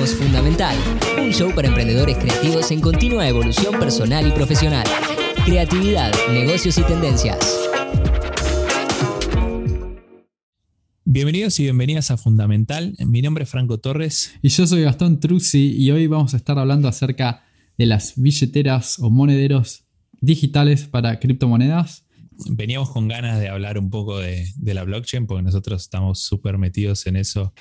somos Fundamental, un show para emprendedores creativos en continua evolución personal y profesional. Creatividad, negocios y tendencias. Bienvenidos y bienvenidas a Fundamental. Mi nombre es Franco Torres. Y yo soy Gastón Truzzi y hoy vamos a estar hablando acerca de las billeteras o monederos digitales para criptomonedas. Veníamos con ganas de hablar un poco de, la blockchain porque nosotros estamos súper metidos en eso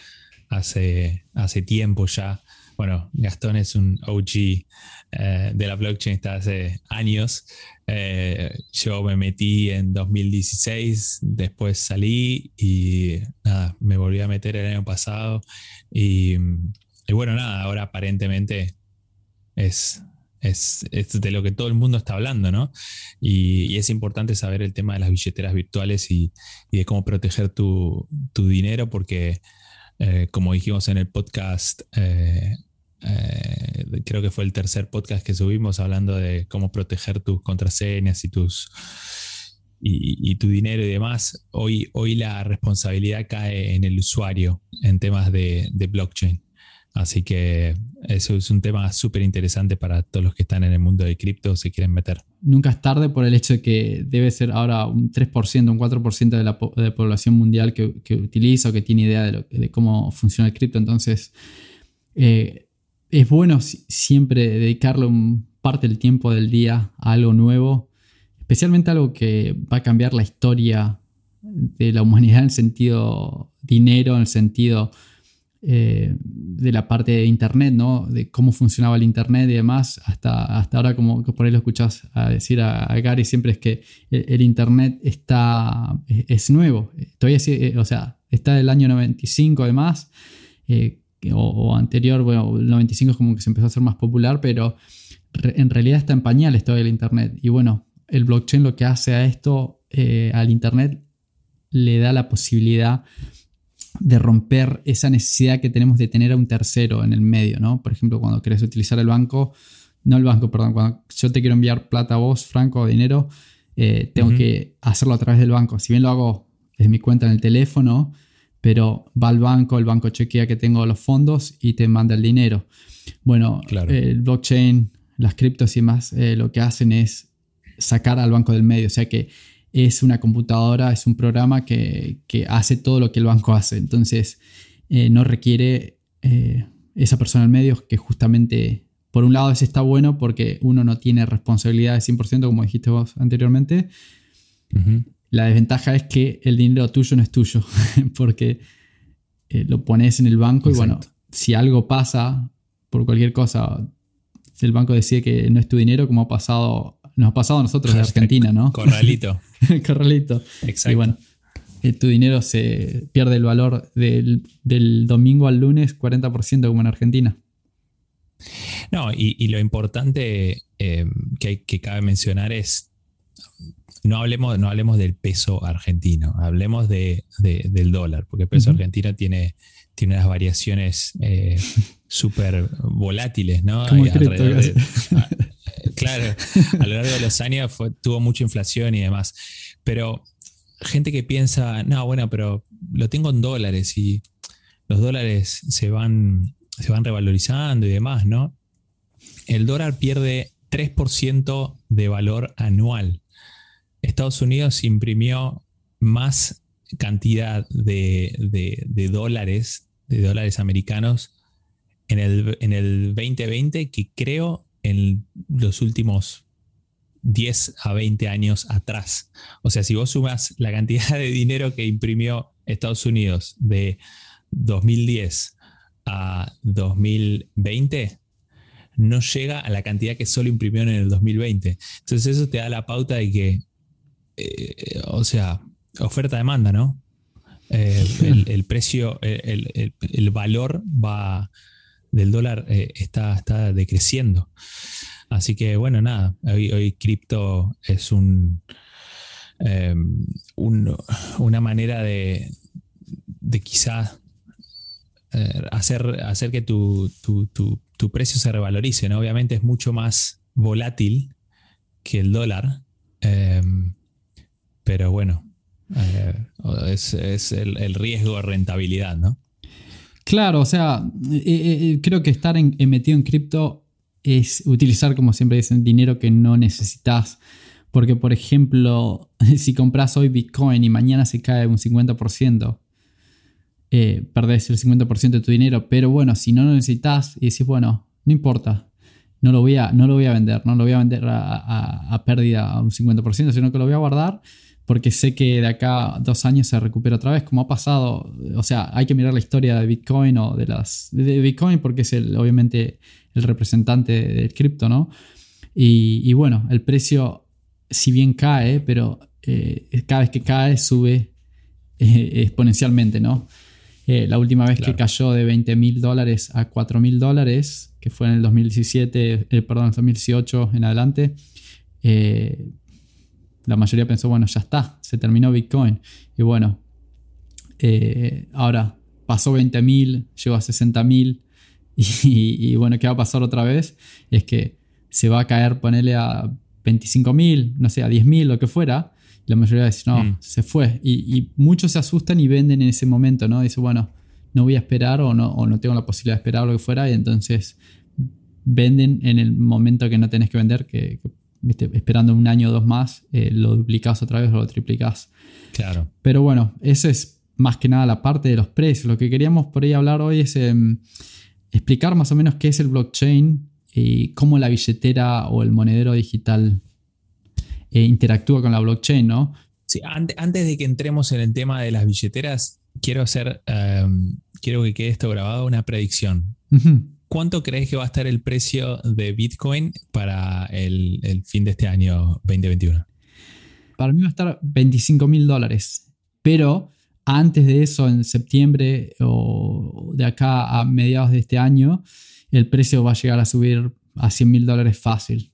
hace, hace tiempo ya. Bueno, Gastón es un OG eh, de la blockchain, está hace años. Eh, yo me metí en 2016, después salí y nada, me volví a meter el año pasado. Y, bueno, nada, ahora aparentemente es, es, de lo que todo el mundo está hablando, ¿no? Y, es importante saber el tema de las billeteras virtuales y, de cómo proteger tu, dinero, porque eh, como dijimos en el podcast eh, creo que fue el tercer podcast que subimos hablando de cómo proteger tus contraseñas y tus y, tu dinero y demás. Hoy, hoy la responsabilidad cae en el usuario en temas de, blockchain. Así que eso es un tema súper interesante para todos los que están en el mundo de cripto se quieren meter. Nunca es tarde por el hecho de que debe ser ahora un 3%, un 4% de la, de población mundial que, utiliza o que tiene idea de, cómo funciona el cripto. Entonces, eh, es bueno siempre dedicarle parte del tiempo del día a algo nuevo, especialmente algo que va a cambiar la historia de la humanidad en el sentido dinero, en el sentido eh, de la parte de Internet, ¿no? De cómo funcionaba el Internet y demás, hasta, hasta ahora como por ahí lo escuchas a decir a, Gary siempre es que el, Internet está, es, nuevo, todavía, eh, o sea, está del año 95 además, eh, o, anterior, bueno, el 95 es como que se empezó a hacer más popular, pero en realidad está en pañales todo el Internet. Y bueno, el blockchain lo que hace a esto, eh, al Internet, le da la posibilidad de romper esa necesidad que tenemos de tener a un tercero en el medio, ¿no? Por ejemplo, cuando querés utilizar el banco, no el banco, perdón, cuando yo te quiero enviar plata a vos, Franco, dinero, eh, tengo que hacerlo a través del banco. Si bien lo hago desde mi cuenta en el teléfono, pero va al banco, el banco chequea que tengo los fondos y te manda el dinero. Bueno, el blockchain, las criptos y más, eh, lo que hacen es sacar al banco del medio, o sea que es una computadora, es un programa que, hace todo lo que el banco hace, entonces eh, no requiere eh, esa persona en medio que justamente, por un lado, eso está bueno porque uno no tiene responsabilidad de 100%, como dijiste vos anteriormente, la desventaja es que el dinero tuyo no es tuyo, porque eh, lo pones en el banco y bueno, si algo pasa por cualquier cosa, si el banco decide que no es tu dinero, como ha pasado, nos ha pasado a nosotros en Argentina, ¿no? Corralito. Corralito. Exacto. Y bueno, eh, tu dinero se pierde el valor del, domingo al lunes 40% como en Argentina. No, y, lo importante eh, que, que cabe mencionar es no hablemos, no hablemos del peso argentino, hablemos de, del dólar, porque el peso argentino tiene, tiene unas variaciones eh, súper volátiles, ¿no? Claro, a lo largo de los años tuvo mucha inflación y demás. Pero gente que piensa, no, bueno, pero lo tengo en dólares y los dólares se van, se van revalorizando y demás, ¿no? El dólar pierde 3% de valor anual. Estados Unidos imprimió más cantidad de, dólares, de dólares americanos en el, en el 2020 que creo en los últimos 10 a 20 años atrás. O sea, si vos sumas la cantidad de dinero que imprimió Estados Unidos de 2010 a 2020, no llega a la cantidad que solo imprimió en el 2020. Entonces eso te da la pauta de que eh, o sea, oferta-demanda, ¿no? Eh, el, precio, el, valor va del dólar eh, está, está decreciendo. Así que bueno, nada, hoy, cripto es un, una manera de, de quizá hacer, hacer que tu, precio se revalorice. ¿no? Obviamente es mucho más volátil que el dólar. Pero bueno, eh, es, el, riesgo de rentabilidad, ¿no? Claro, o sea, eh, eh, creo que estar metido en cripto es utilizar, como siempre dicen, dinero que no necesitas. Porque, por ejemplo, si compras hoy Bitcoin y mañana se cae un 50%, eh, el 50% de tu dinero. Pero bueno, si no lo necesitas y decís, bueno, no importa, no lo voy a, no lo voy a vender, no lo voy a vender a, a pérdida a un 50%, sino que lo voy a guardar porque sé que de acá a dos años se recupera otra vez, como ha pasado. O sea, hay que mirar la historia de Bitcoin o de las. de Bitcoin porque es el, obviamente el representante del cripto, ¿no? Y, bueno, el precio, si bien cae, pero eh, cada vez que cae, sube eh, exponencialmente, ¿no? Eh, la última vez que cayó de 20 mil dólares a 4 mil dólares, que fue en el 2017, perdón, el 2018 en adelante, la mayoría pensó, bueno, ya está, se terminó Bitcoin. Y bueno, ahora pasó 20 mil, llegó a 60 mil Y, bueno, ¿qué va a pasar otra vez? Es que se va a caer, ponerle a 25 mil, no sé, a 10 mil, lo que fuera. Y la mayoría dice, no, mm. se fue. Y, muchos se asustan y venden en ese momento, ¿no? Dice, bueno, no voy a esperar o no, o no tengo la posibilidad de esperar o lo que fuera. Y entonces venden en el momento que no tenés que vender, que, ¿viste? esperando un año o dos más, eh, lo duplicás otra vez o lo triplicás. Claro. Pero bueno, eso es más que nada la parte de los precios. Lo que queríamos por ahí hablar hoy es... Em, explicar más o menos qué es el blockchain y cómo la billetera o el monedero digital eh, interactúa con la blockchain, ¿no? Sí, antes de que entremos en el tema de las billeteras, quiero hacer, em, quiero que quede esto grabado, una predicción. ¿Cuánto crees que va a estar el precio de Bitcoin para el, el fin de este año 2021? Para mí va a estar 25 mil dólares, pero antes de eso, en septiembre o de acá a mediados de este año, el precio va a llegar a subir a 100 mil dólares fácil.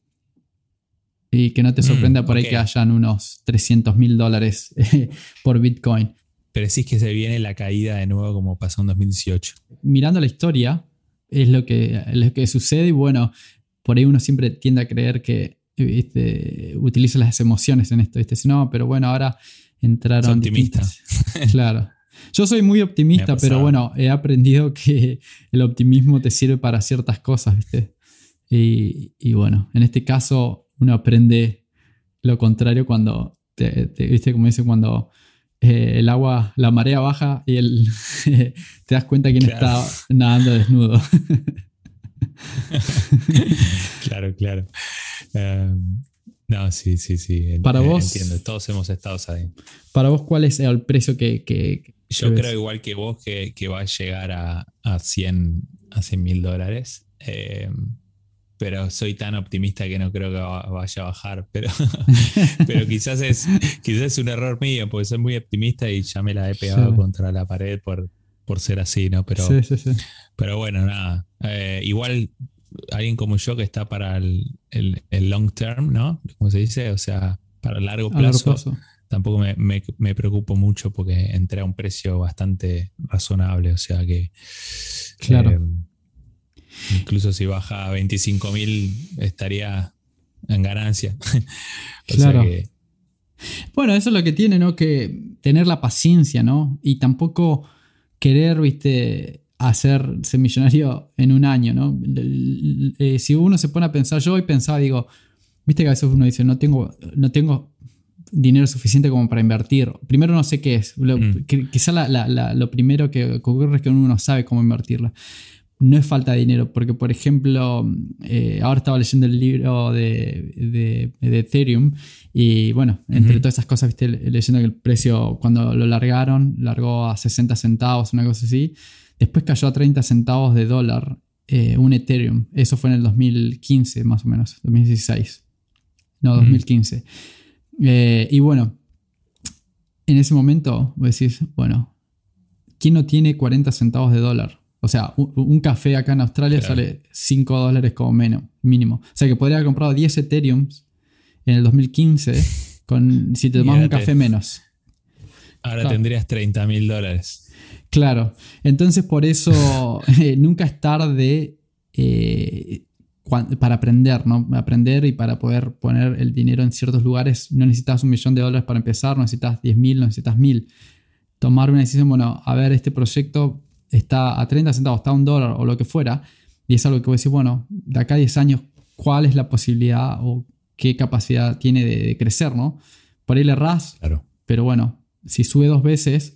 Y que no te mm, sorprenda por ahí que hayan unos 300 mil dólares por Bitcoin. Pero decís que se viene la caída de nuevo como pasó en 2018. Mirando la historia, es lo que, lo que sucede y bueno, por ahí uno siempre tiende a creer que utiliza las emociones en esto. ¿viste? Si no, pero bueno, ahora entraron. optimista. claro. Yo soy muy optimista, pero bueno, he aprendido que el optimismo te sirve para ciertas cosas, ¿viste? Y, bueno, en este caso uno aprende lo contrario cuando, te, ¿viste? Como dice, cuando eh, el agua, la marea baja y el, te das cuenta quién está nadando desnudo. claro, claro. Em, no, sí, sí, sí. Para vos. Entiendo, todos hemos estado ahí. Para vos, ¿cuál es el precio que. Yo creo igual que vos que, va a llegar a, a 100 mil dólares. Eh, pero soy tan optimista que no creo que vaya a bajar. Pero, pero quizás, es, quizás es un error mío, porque soy muy optimista y ya me la he pegado contra la pared por, por ser así, ¿no? Pero, sí, sí, sí. pero bueno, nada. Eh, igual alguien como yo que está para el, long term, ¿no? Como se dice, o sea, para largo plazo, tampoco me, preocupo mucho porque entré a un precio bastante razonable, o sea que... Claro. Eh, incluso si baja a 25 mil estaría en ganancia. claro. Bueno, eso es lo que tiene, ¿no? Que tener la paciencia, ¿no? Y tampoco querer, viste, hacerse millonario en un año, ¿no? Eh, si uno se pone a pensar, yo hoy pensaba, digo, viste que a veces uno dice, no tengo, no tengo dinero suficiente como para invertir. Primero no sé qué es. Mm. quizá lo primero que ocurre es que uno no sabe cómo invertirla. No es falta de dinero, porque por ejemplo, eh, ahora estaba leyendo el libro de, de, Ethereum y bueno, entre todas esas cosas, viste, leyendo que el precio cuando lo largaron, largó a 60 centavos, una cosa así Después cayó a 30 centavos de dólar eh, un Ethereum. Eso fue en el 2015, más o menos, 2016. No, 2015. Eh, y bueno, en ese momento vos decís, bueno, ¿quién no tiene 40 centavos de dólar? O sea, un, café acá en Australia sale 5 dólares como menos, mínimo. O sea que podría haber comprado 10 Ethereums en el 2015 con, si te tomas un café menos. Ahora tendrías 30 mil dólares. Claro, entonces por eso eh, nunca es tarde eh, para aprender, ¿no? Aprender y para poder poner el dinero en ciertos lugares. No necesitas un millón de dólares para empezar, no necesitas 10 mil, no necesitas mil. Tomar una decisión, bueno, a ver, este proyecto está a 30 centavos, está a un dólar o lo que fuera, y es algo que vos decís, bueno, de acá a 10 años, ¿cuál es la posibilidad o qué capacidad tiene de, crecer, ¿no? Por ahí le errás, claro. pero bueno, si sube dos veces,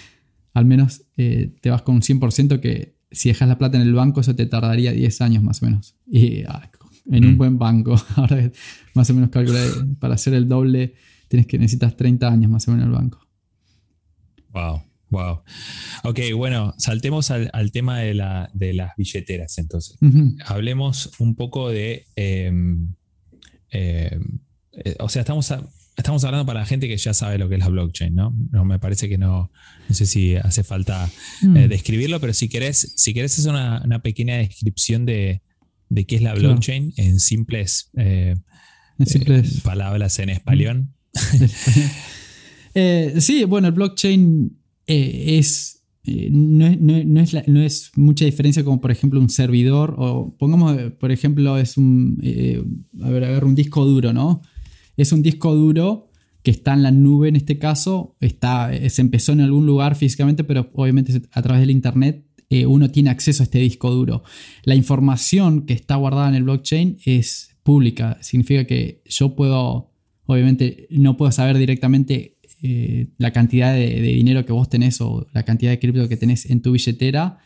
al menos eh, te vas con un 100% que si dejas la plata en el banco, eso te tardaría 10 años más o menos. Y ah, en un mm. buen banco, ahora más o menos calculé, para hacer el doble, tienes que necesitas 30 años más o menos en el banco. Wow. Wow. Ok, bueno, saltemos al, tema de, las billeteras entonces. Hablemos un poco de... Em, em, eh, o sea, estamos, estamos hablando para la gente que ya sabe lo que es la blockchain, ¿no? No me parece que no, no sé si hace falta mm. eh, describirlo, pero si querés, si querés hacer una, pequeña descripción de, qué es la blockchain en simples, eh, palabras en español. sí, bueno, el blockchain eh, es, eh, no, es, mucha diferencia como por ejemplo un servidor o pongamos, por ejemplo, es un, eh, a ver, un disco duro, ¿no? Es un disco duro que está en la nube en este caso, está, se empezó en algún lugar físicamente, pero obviamente a través del Internet uno tiene acceso a este disco duro. La información que está guardada en el blockchain es pública, significa que yo puedo, obviamente no puedo saber directamente eh, la cantidad de, dinero que vos tenés o la cantidad de cripto que tenés en tu billetera,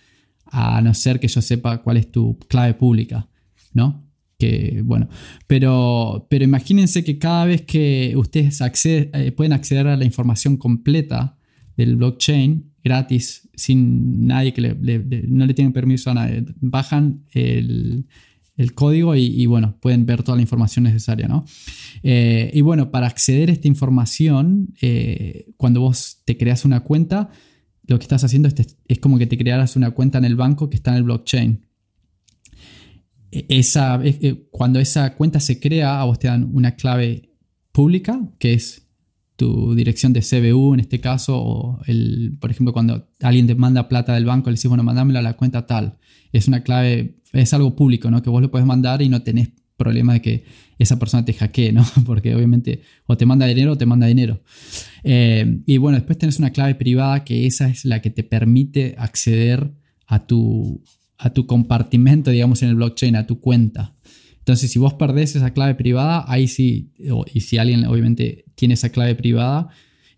a no ser que yo sepa cuál es tu clave pública, ¿no? Que, bueno, pero, pero imagínense que cada vez que ustedes eh, pueden acceder a la información completa del blockchain gratis, sin nadie que no le tengan permiso a nadie, bajan el, el código y, bueno, pueden ver toda la información necesaria, ¿no? Eh, y bueno, para acceder a esta información, eh, cuando vos te creas una cuenta, lo que estás haciendo es, como que te crearas una cuenta en el banco que está en el blockchain. E, esa, eh, cuando esa cuenta se crea, a vos te dan una clave pública, que es tu dirección de CBU en este caso, o el, por ejemplo, cuando alguien te manda plata del banco, le dices, bueno, mandámela a la cuenta tal. Es una clave es algo público, ¿no? Que vos lo puedes mandar y no tenés problema de que esa persona te hackee, ¿no? Porque obviamente o te manda dinero o te manda dinero. Eh, y bueno, después tenés una clave privada que esa es la que te permite acceder a tu, a tu compartimento, digamos, en el blockchain, a tu cuenta. Entonces, si vos perdés esa clave privada, ahí sí, y si alguien obviamente tiene esa clave privada,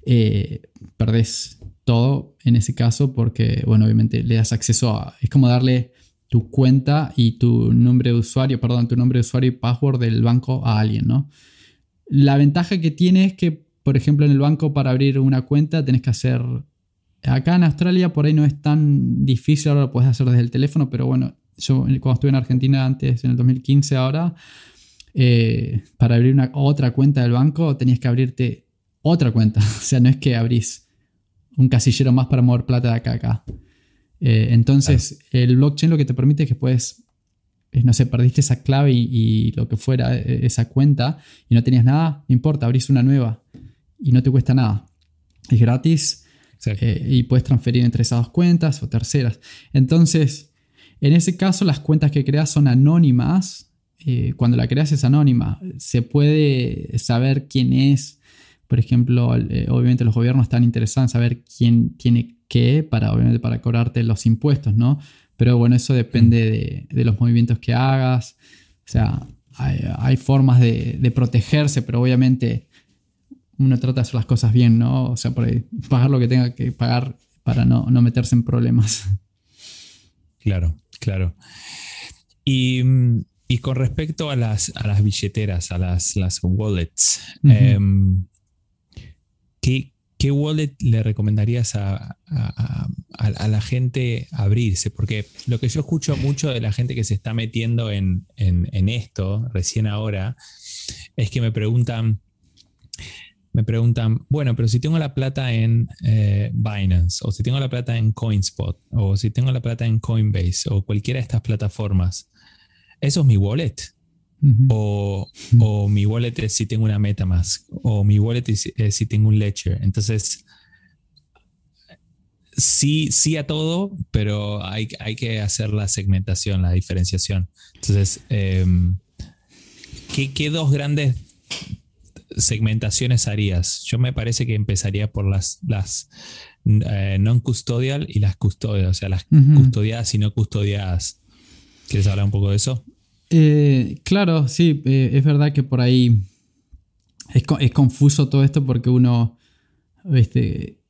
eh, perdés todo en ese caso porque, bueno, obviamente le das acceso a... Es como darle tu cuenta y tu nombre de usuario, perdón, tu nombre de usuario y password del banco a alguien, ¿no? La ventaja que tiene es que, por ejemplo, en el banco para abrir una cuenta tenés que hacer... Acá en Australia por ahí no es tan difícil, ahora lo puedes hacer desde el teléfono, pero bueno, yo cuando estuve en Argentina antes, en el 2015 ahora, eh, para abrir una, otra cuenta del banco tenías que abrirte otra cuenta. O sea, no es que abrís un casillero más para mover plata de acá a acá. Eh, entonces, el blockchain lo que te permite es que puedes, eh, no sé, perdiste esa clave y, lo que fuera, eh, esa cuenta, y no tenías nada, no importa, abrís una nueva y no te cuesta nada. Es gratis y puedes transferir entre esas dos cuentas o terceras. Entonces, en ese caso, las cuentas que creas son anónimas. cuando la creas es anónima. Se puede saber quién es. Por ejemplo, obviamente los gobiernos están interesados en saber quién tiene que para, obviamente, para cobrarte los impuestos, ¿no? Pero bueno, eso depende de, los movimientos que hagas. O sea, hay, formas de, protegerse, pero obviamente uno trata de hacer las cosas bien, ¿no? O sea, por pagar lo que tenga que pagar para no, meterse en problemas. Claro, claro. Y, con respecto a las, a las billeteras, a las, las wallets, em, ¿qué, ¿qué wallet le recomendarías a, la gente abrirse? Porque lo que yo escucho mucho de la gente que se está metiendo en, esto recién ahora es que me preguntan, me preguntan, bueno, pero si tengo la plata en eh, Binance, o si tengo la plata en CoinSpot, o si tengo la plata en Coinbase, o cualquiera de estas plataformas, ¿eso es mi wallet? O, mi wallet es si tengo una MetaMask, o mi wallet es, si tengo un Ledger. Entonces, sí, sí a todo, pero hay, hay que hacer la segmentación, la diferenciación. Entonces, em, ¿qué, dos grandes segmentaciones harías? Yo me parece que empezaría por las, las eh, non-custodial y las custodial, o sea, las custodiadas y no custodiadas. ¿Quieres hablar un poco de eso? Eh, claro, sí, eh, es verdad que por ahí es, es, confuso todo esto porque uno, este,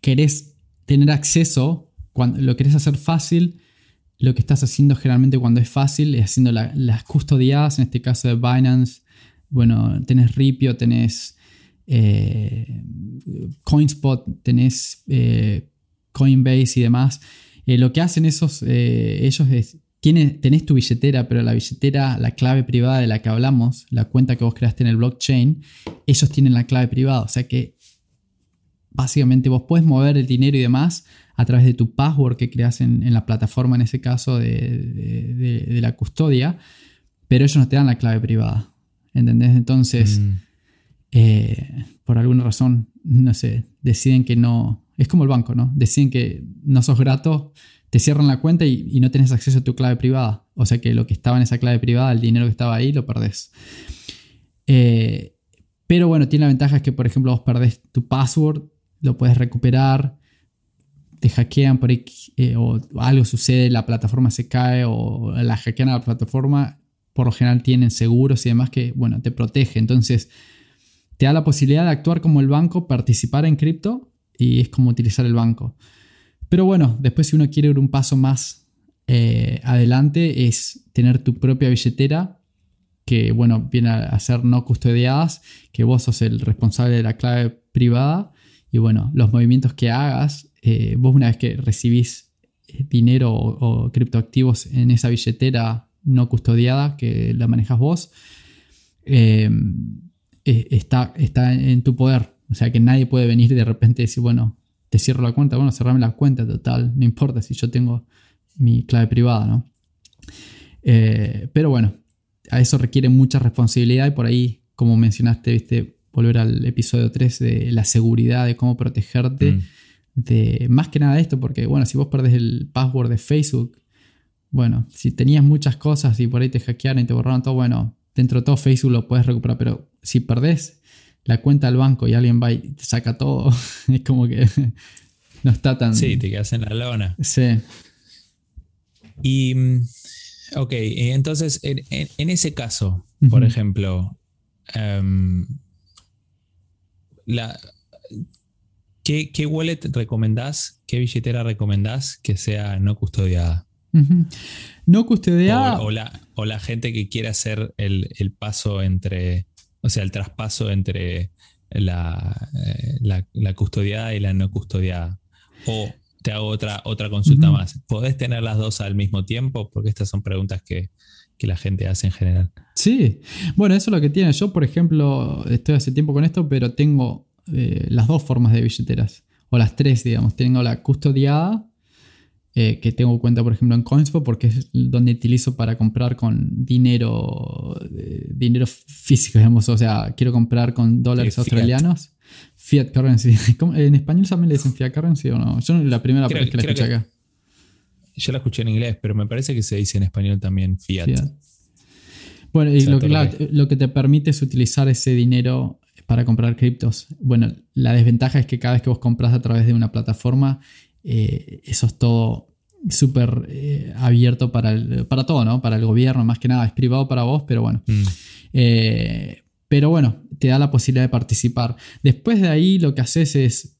querés tener acceso, cuando lo querés hacer fácil, lo que estás haciendo generalmente cuando es fácil es haciendo las custodiadas, en este caso de Binance, bueno, tenés Ripio, tenés eh, CoinSpot, tenés Coinbase y demás. Lo que hacen esos, ellos es, tenés tu billetera, pero la billetera, la clave privada de la que hablamos, la cuenta que vos creaste en el blockchain, ellos tienen la clave privada. O sea que básicamente vos puedes mover el dinero y demás a través de tu password que creas en, la plataforma, en ese caso de, la custodia, pero ellos no te dan la clave privada. ¿Entendés? Entonces, mm. eh, por alguna razón, no sé, deciden que no. Es como el banco, ¿no? Deciden que no sos grato, te cierran la cuenta y, no tienes acceso a tu clave privada. O sea que lo que estaba en esa clave privada, el dinero que estaba ahí, lo perdés. Eh, pero bueno, tiene la ventaja es que, por ejemplo, vos perdés tu password, lo puedes recuperar, te hackean por ahí eh, o algo sucede, la plataforma se cae o la hackean a la plataforma, por lo general tienen seguros y demás que, bueno, te protege. Entonces, te da la posibilidad de actuar como el banco, participar en cripto y es como utilizar el banco. Pero bueno, después si uno quiere ir un paso más eh, adelante es tener tu propia billetera que, bueno, viene a ser no custodiadas, que vos sos el responsable de la clave privada y bueno, los movimientos que hagas eh, vos una vez que recibís eh, dinero o, criptoactivos en esa billetera no custodiada que la manejas vos, está, está en tu poder. O sea que nadie puede venir de repente decir, bueno, te cierro la cuenta, bueno, cerrame la cuenta, total, no importa si yo tengo mi clave privada, ¿no? pero bueno, a eso requiere mucha responsabilidad y por ahí, como mencionaste, viste, volver al episodio 3 de la seguridad, de cómo protegerte. Mm de más que nada esto, porque bueno, si vos perdés el password de Facebook, bueno, si tenías muchas cosas y por ahí te hackearon y te borraron todo, bueno, dentro de todo Facebook lo puedes recuperar, pero si perdés la cuenta del banco y alguien va y te saca todo, es como que no está tan... Sí, te quedas en la lona. Sí. Y, mm, ok, entonces en, ese caso, por ejemplo, em, la, ¿Qué, wallet recomendás? ¿Qué billetera recomendás que sea no custodiada? No custodiada. O, la, gente que quiera hacer el, paso entre, o sea, el traspaso entre la, eh, la, custodiada y la no custodiada. O te hago otra, otra consulta más. ¿Podés tener las dos al mismo tiempo? Porque estas son preguntas que, que la gente hace en general. Sí, bueno, eso es lo que tiene. Yo, por ejemplo, estoy hace tiempo con esto, pero tengo eh, las dos formas de billeteras, o las tres, digamos. Tengo la custodiada, eh, que tengo cuenta, por ejemplo, en Coinspo, porque es donde utilizo para comprar con dinero, eh, dinero físico, digamos. O sea, quiero comprar con dólares australianos. Fiat currency. ¿En español también le dicen fiat currency o no? Yo la primera vez que la escuché acá. Yo la escuché en inglés, pero me parece que se dice en español también fiat. Bueno, y lo, lo, que te permite es utilizar ese dinero para comprar criptos. Bueno, la desventaja es que cada vez que vos compras a través de una plataforma, eh, eso es todo súper eh, abierto para, para todo, ¿no? Para el gobierno, más que nada, es privado para vos, pero bueno. Mm. Eh, pero bueno, te da la posibilidad de participar. Después de ahí lo que haces es,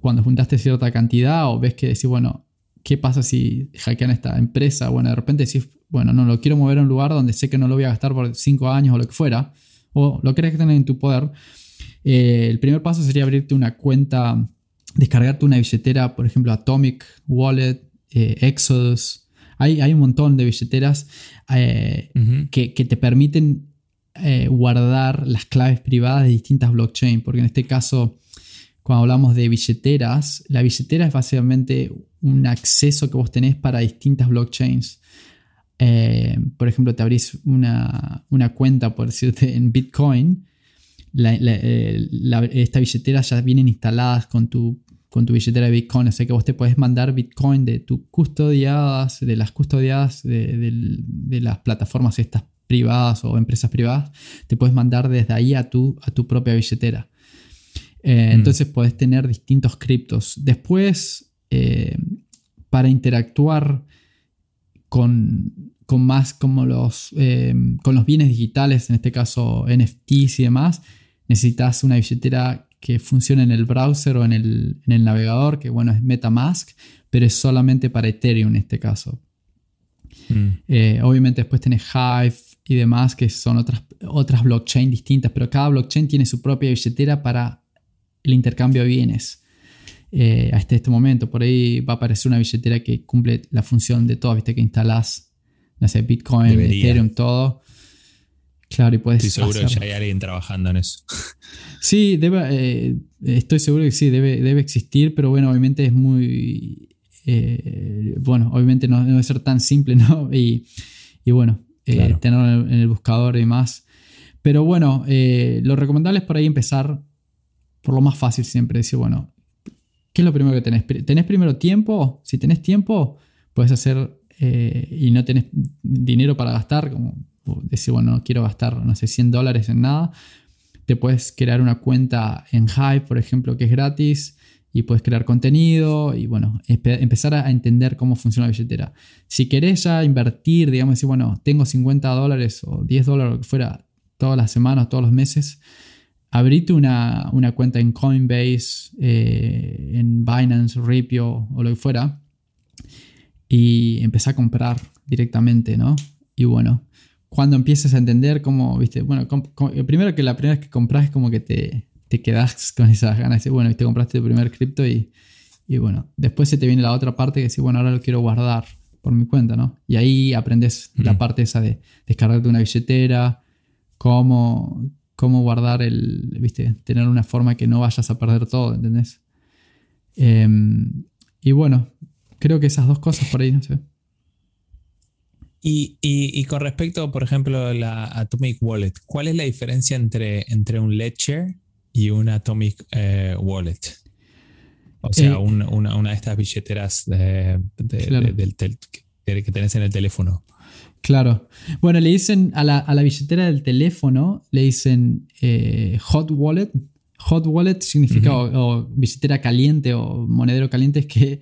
cuando juntaste cierta cantidad o ves que decís, bueno, ¿qué pasa si hackean esta empresa? Bueno, de repente decís, bueno, no, lo quiero mover a un lugar donde sé que no lo voy a gastar por cinco años o lo que fuera, o lo querés tener en tu poder. Eh, el primer paso sería abrirte una cuenta, descargarte una billetera, por ejemplo, Atomic Wallet, eh, Exodus. Hay, hay, un montón de billeteras eh, que, te permiten guardar las claves privadas de distintas blockchains, porque en este caso, cuando hablamos de billeteras, la billetera es básicamente un acceso que vos tenés para distintas blockchains. por ejemplo, te abrís una, una, cuenta, por decirte, en Bitcoin eh, esta billetera ya vienen instaladas con tu, con tu billetera de Bitcoin. O sea que vos te puedes mandar Bitcoin de tus custodiadas, de las custodiadas de, las plataformas estas privadas o empresas privadas, te puedes mandar desde ahí a tu, a tu propia billetera. Eh, Mm. Entonces puedes tener distintos criptos. Después, eh, para interactuar con, con más como los, eh, con los bienes digitales, en este caso NFTs y demás, necesitas una billetera que funcione en el browser o en el, en el navegador, que bueno, es Metamask, pero es solamente para Ethereum en este caso. Mm. Eh, obviamente después tenés Hive y demás, que son otras, otras blockchain distintas, pero cada blockchain tiene su propia billetera para el intercambio de bienes. Eh, hasta este momento, por ahí va a aparecer una billetera que cumple la función de todo, viste que instalás, no sé, Bitcoin, Debería. Ethereum, todo. Claro, y puedes Estoy seguro que ya hay alguien trabajando en eso. Sí, debe, eh, estoy seguro que sí, debe, debe existir, pero bueno, obviamente es muy... eh, bueno, obviamente no, no debe ser tan simple, ¿no? Y, y bueno, eh, Claro. tenerlo en el, buscador y demás. Pero bueno, eh, lo recomendable es por ahí empezar por lo más fácil siempre. Decir, bueno, ¿qué es lo primero que tenés? ¿Tenés primero tiempo? Si tenés tiempo, puedes hacer y no tenés dinero para gastar, como decir, bueno, no quiero gastar, no sé, 100 dólares en nada te puedes crear una cuenta en Hive, por ejemplo, que es gratis y puedes crear contenido y bueno, empe- empezar a entender cómo funciona la billetera. Si querés ya invertir, digamos, decir, bueno, tengo 50 dólares o 10 dólares, lo que fuera, todas las semanas, todos los meses, abrite una, una cuenta en Coinbase, eh, en Binance, Ripio o lo que fuera y empezar a comprar directamente, ¿no? Y bueno, cuando empieces a entender cómo, viste, bueno, primero que la primera vez que compras es como que te, te quedas con esas ganas de, bueno, te compraste tu primer cripto y, y bueno, después se te viene la otra parte que dice, bueno, ahora lo quiero guardar por mi cuenta, ¿no? Y ahí aprendes la parte esa de descargarte una billetera, cómo, cómo guardar el, viste, tener una forma que no vayas a perder todo, ¿entendés? Em, y bueno, creo que esas dos cosas por ahí, no sé. Y, y- y con respecto, por ejemplo, a la Atomic Wallet, ¿cuál es la diferencia entre, entre un Ledger y un Atomic eh, Wallet? O sea, Eh, un- una, una de estas billeteras de- de- Claro. de- del que, tenés en el teléfono. Claro. Bueno, le dicen a la, a la billetera del teléfono, le dicen eh, hot wallet. Hot wallet significa o, o billetera caliente o monedero caliente es que,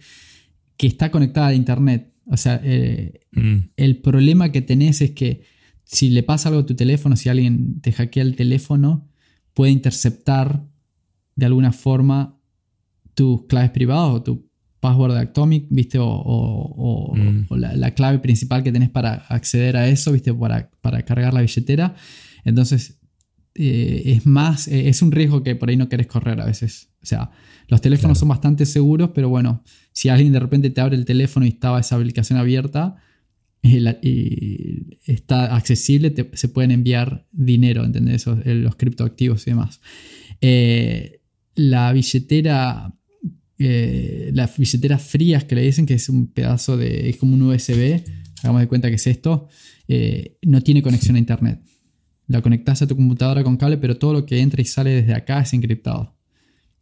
que está conectada a internet. O sea, eh, Mm, el problema que tenés es que si le pasa algo a tu teléfono, si alguien te hackea el teléfono, puede interceptar de alguna forma tus claves privadas o tu password de Atomic, ¿viste? O, o- o- Mm. o la, la clave principal que tenés para acceder a eso, ¿viste? Para, para cargar la billetera. Entonces, eh, es más, eh, es un riesgo que por ahí no querés correr a veces. O sea, los teléfonos Claro. son bastante seguros, pero bueno, si alguien de repente te abre el teléfono y estaba esa aplicación abierta y, la- y está accesible, te- se pueden enviar dinero, ¿entendés? Esos, eh, los criptoactivos y demás. Eh, la billetera, eh, las billeteras frías que le dicen que es un pedazo de, es como un USB, hagamos de cuenta que es esto, eh, no tiene conexión a internet. La conectas a tu computadora con cable, pero todo lo que entra y sale desde acá es encriptado.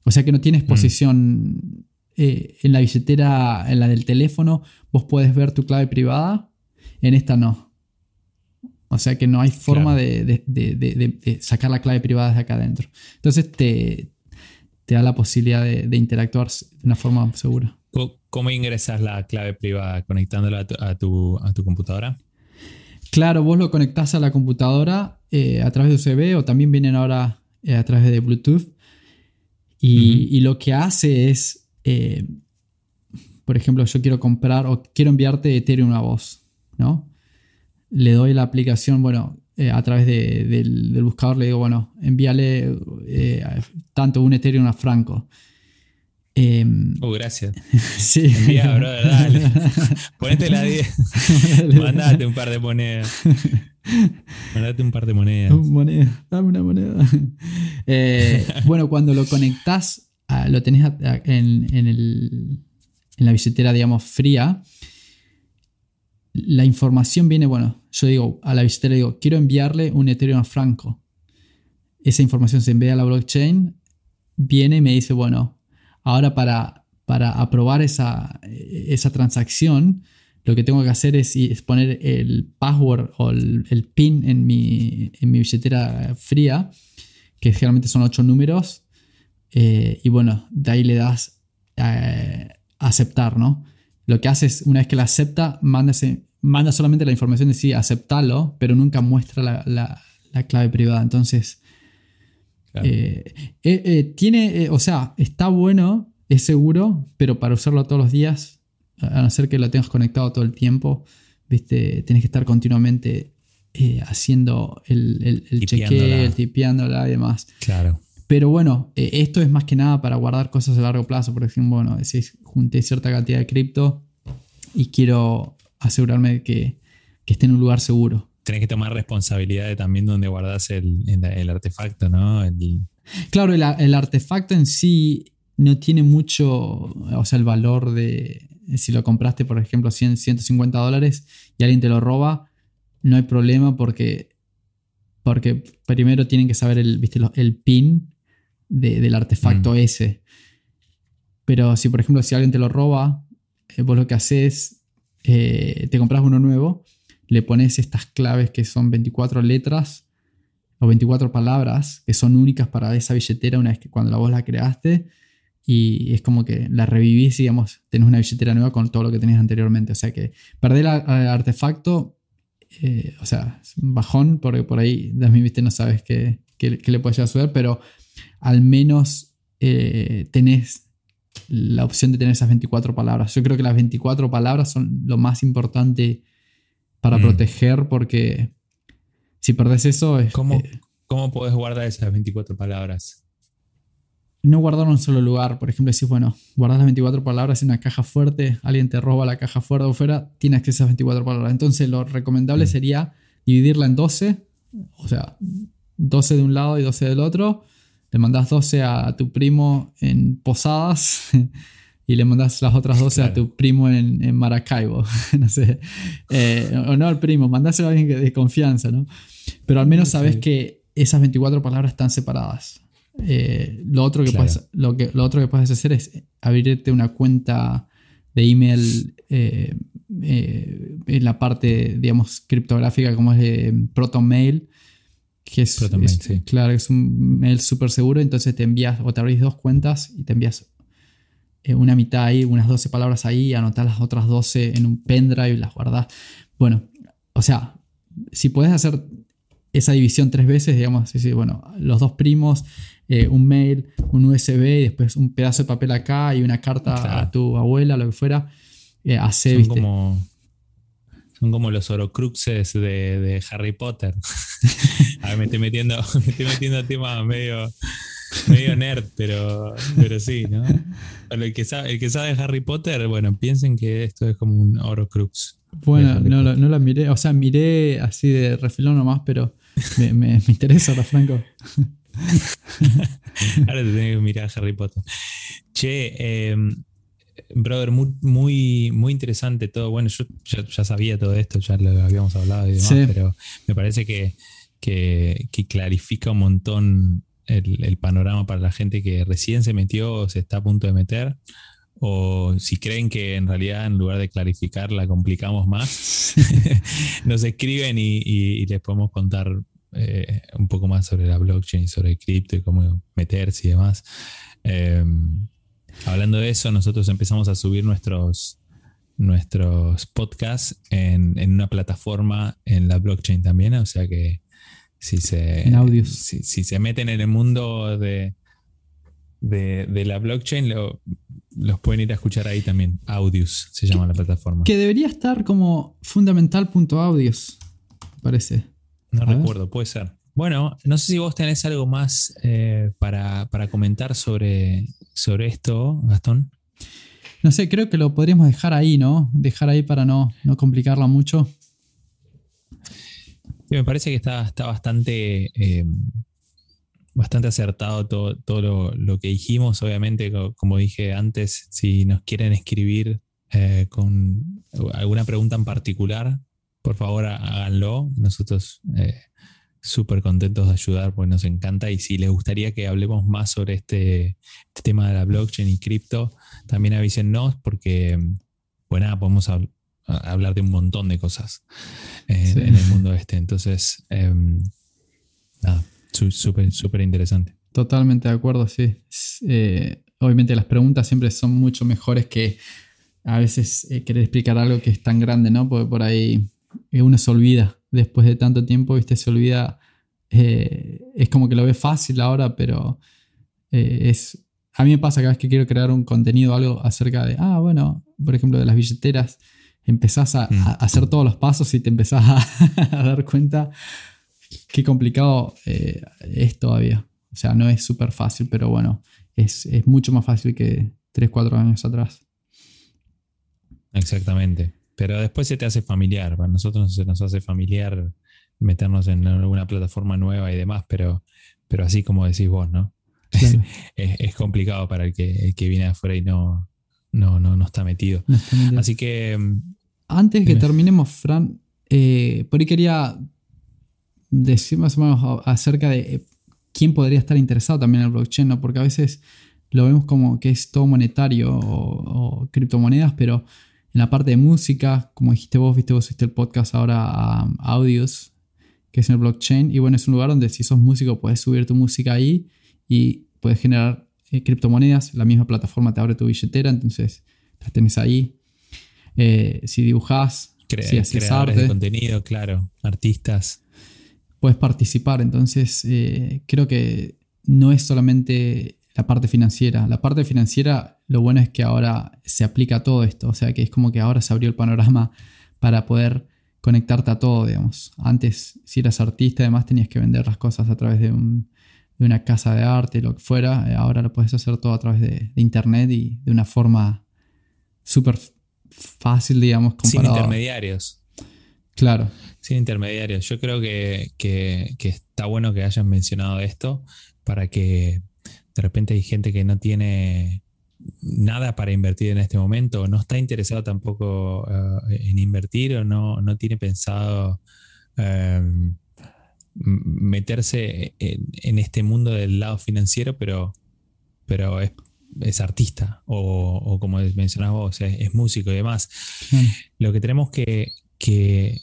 O sea que no tiene exposición eh, en la billetera, en la del teléfono, vos puedes ver tu clave privada, en esta no. O sea que no hay forma Claro. de, de- de- de- de- de sacar la clave privada desde acá adentro. Entonces te, te da la posibilidad de, interactuar de una forma segura. ¿Cómo ingresas la clave privada? ¿Conectándola a tu, a tu, a tu computadora? Claro, vos lo conectás a la computadora eh, a través de USB o también vienen ahora eh, a través de Bluetooth. Y, lo que hace es, eh, por ejemplo, yo quiero comprar o quiero enviarte Ethereum a vos, ¿no? Le doy la aplicación, bueno, eh, a través de- del, del buscador le digo, bueno, envíale eh, tanto un Ethereum a Franco. Oh, gracias. sí. Envía, dale. Ponete la 10. Mandate un par de monedas. Mandate un par de monedas. Un moneda, dame una moneda. Eh, bueno, cuando lo conectás, a- lo tenés en, en el- en la billetera, digamos, fría, la información viene, bueno, yo digo a la billetera, digo, quiero enviarle un Ethereum a Franco. Esa información se envía a la blockchain, viene y me dice, bueno, ahora para, para aprobar esa, esa transacción, lo que tengo que hacer es, poner el password o el, pin en mi, en mi, billetera fría, que generalmente son ocho números. Eh, y bueno, de ahí le das a aceptar, ¿no? Lo que hace es, una vez que la acepta, manda, manda solamente la información de sí, aceptarlo, pero nunca muestra la, clave privada. Entonces, eh, eh, tiene, o sea, está bueno, es seguro, pero para usarlo todos los días a no ser que lo tengas conectado todo el tiempo, ¿viste? Tienes que estar continuamente eh, haciendo el, el, chequeo, tipeándola y demás. Claro. Pero bueno, eh, esto es más que nada para guardar cosas a largo plazo. Por ejemplo, bueno, si junté cierta cantidad de cripto y quiero asegurarme de que, esté en un lugar seguro. Tienes que tomar responsabilidad de también donde guardas el, artefacto, ¿no? Claro, el, artefacto en sí no tiene mucho, o sea, el valor de, si lo compraste, por ejemplo, 100, 150 dólares y alguien te lo roba, no hay problema porque, porque primero tienen que saber el, ¿viste? el pin del artefacto mm. ese. Pero si, por ejemplo, si alguien te lo roba, eh, vos lo que haces, eh, te compras uno nuevo, le pones estas claves que son 24 letras o 24 palabras que son únicas para esa billetera una vez que cuando la vos la creaste y es como que la revivís, digamos, tenés una billetera nueva con todo lo que tenías anteriormente. O sea que perder el artefacto, eh, o sea, es un bajón, porque por ahí también, viste, no sabes qué, le puede llegar a suceder, pero al menos eh, tenés la opción de tener esas 24 palabras. Yo creo que las 24 palabras son lo más importante para mm. proteger, porque si perdés eso... Es, ¿Cómo, ¿Cómo podés guardar esas 24 palabras? No guardarlo en un solo lugar. Por ejemplo, si bueno, guardas las 24 palabras en una caja fuerte, alguien te roba la caja fuera o fuera, tienes acceso a esas 24 palabras. Entonces, lo recomendable mm. sería dividirla en 12, o sea, 12 de un lado y 12 del otro. Le mandas 12 a tu primo en Posadas y le mandas las otras 12 a tu primo en, Maracaibo. no sé. Eh, o no al primo, mandáselo a alguien de confianza, ¿no? Pero al menos sabes que esas 24 palabras están separadas. Eh, lo, otro que puedes, lo, que, lo otro que puedes hacer es abrirte una cuenta de email eh, eh, en la parte, digamos, criptográfica como es de ProtonMail, que es, claro, es un mail súper seguro, entonces te envías o te abrís dos cuentas y te envías una mitad ahí, unas 12 palabras ahí, anotas las otras 12 en un pendrive y las guardas. Bueno, o sea, si puedes hacer esa división tres veces, digamos, bueno, los dos primos, eh, un mail, un USB y después un pedazo de papel acá y una carta a tu abuela, lo que fuera. Eh, son, como, son como los orocruxes de, Harry Potter. a ver, me estoy metiendo, me estoy metiendo a temas medio, medio nerd, pero, pero sí, ¿no? El que, sabe, el que sabe de Harry Potter, bueno, piensen que esto es como un orocrux. Bueno, no, no, la miré, o sea, miré así de refilón nomás, pero me, me, me interesa, Franco. Ahora te tengo que mirar a Harry Potter. Che, em, brother, muy, muy, muy interesante todo. Bueno, yo ya, sabía todo esto, ya lo habíamos hablado y demás, pero me parece que, que, clarifica un montón el, panorama para la gente que recién se metió o se está a punto de meter. O si creen que en realidad en lugar de clarificar la complicamos más, nos escriben y les podemos contar eh, un poco más sobre la blockchain, sobre cripto y cómo meterse y demás. Em, hablando de eso, nosotros empezamos a subir nuestros, nuestros podcasts en, una plataforma en la blockchain también, o sea que si se, Si, se meten en el mundo de, de, la blockchain, los pueden ir a escuchar ahí también. Audios se llama la plataforma. Que debería estar como fundamental.audios, parece. No recuerdo, puede ser. Bueno, no sé si vos tenés algo más eh, para, comentar sobre, sobre esto, Gastón. No sé, creo que lo podríamos dejar ahí, ¿no? Dejar ahí para no, no complicarla mucho. me parece que está, está bastante, eh, bastante acertado todo, todo lo, que dijimos. Obviamente, como dije antes, si nos quieren escribir eh, con alguna pregunta en particular, por favor háganlo. Nosotros eh, súper contentos de ayudar porque nos encanta y si les gustaría que hablemos más sobre este, este tema de la blockchain y cripto, también avísennos porque, bueno, podemos hablar de un montón de cosas en, el mundo este. Entonces, em, nada, súper, súper interesante. Totalmente de acuerdo, sí. Eh, obviamente las preguntas siempre son mucho mejores que a veces eh, querer explicar algo que es tan grande, ¿no? Porque por ahí eh, uno se olvida después de tanto tiempo, ¿viste? Se olvida. es como que lo ve fácil ahora, pero es. A mí me pasa cada vez que quiero crear un contenido, algo acerca de, ah, bueno, por ejemplo, de las billeteras, empezás a, mm. hacer todos los pasos y te empezás a, dar cuenta qué complicado es todavía. O sea, no es súper fácil, pero bueno, es, mucho más fácil que 3, 4 años atrás. Exactamente. Pero después se te hace familiar. Para nosotros se nos hace familiar meternos en alguna plataforma nueva y demás, pero, pero así como decís vos, ¿no? es, complicado para el que, viene afuera y no, no, no, está, metido. Así que. Mm, Antes que terminemos, Fran, eh, por ahí quería decir más o menos acerca de eh, quién podría estar interesado también en el blockchain, ¿no? Porque a veces lo vemos como que es todo monetario o, criptomonedas, pero en la parte de música, como dijiste vos, viste vos hiciste el podcast ahora a Audios, que es en el blockchain, y bueno, es un lugar donde si sos músico puedes subir tu música ahí y puedes generar eh, criptomonedas, la misma plataforma te abre tu billetera, entonces las tenés ahí. Eh, si dibujás, si haces arte, de contenido, claro, artistas puedes participar. Entonces, eh, creo que no es solamente la parte financiera. La parte financiera, lo bueno es que ahora se aplica a todo esto. O sea, que es como que ahora se abrió el panorama para poder conectarte a todo, digamos. Antes, si eras artista, además tenías que vender las cosas a través de, una casa de arte, lo que fuera. Eh, ahora lo puedes hacer todo a través de, internet y de una forma súper fácil, digamos. Sin intermediarios. Claro. Sin intermediarios. Yo creo que, está bueno que hayan mencionado esto para que de repente hay gente que no tiene nada para invertir en este momento, no está interesado tampoco eh, en invertir o no, no tiene pensado em, meterse en, este mundo del lado financiero, pero, pero es, artista o, como mencionaba vos, es, músico y demás. Lo que tenemos que, que,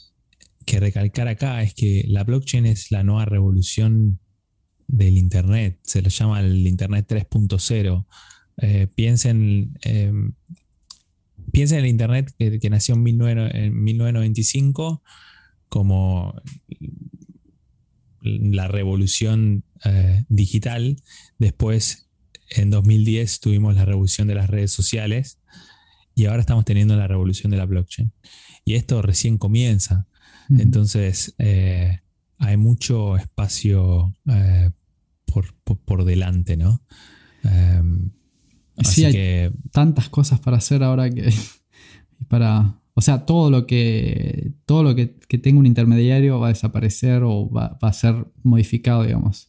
recalcar acá es que la blockchain es la nueva revolución del Internet, se lo llama el Internet 3.0. Eh, piensen, em, piensen, en el Internet que, nació en, 1995 como la revolución eh, digital. Después, en 2010, tuvimos la revolución de las redes sociales y ahora estamos teniendo la revolución de la blockchain y esto recién comienza. Entonces, eh, hay mucho espacio eh, por, delante, ¿no? Em, sí, hay tantas cosas para hacer ahora que para, o sea, todo lo que todo lo que, tenga un intermediario va a desaparecer o va, a ser modificado, digamos.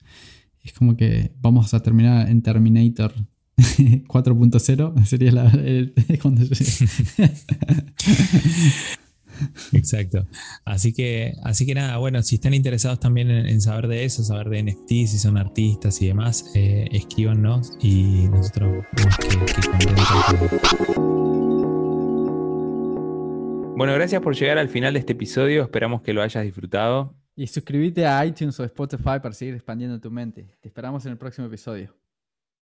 Es como que vamos a terminar en Terminator 4.0 sería la, cuando Exacto. Así que, así que nada, bueno, si están interesados también en, saber de eso, saber de NFT, si son artistas y demás, eh, escríbanos y nosotros más que, que Bueno, gracias por llegar al final de este episodio. Esperamos que lo hayas disfrutado. Y suscríbete a iTunes o Spotify para seguir expandiendo tu mente. Te esperamos en el próximo episodio.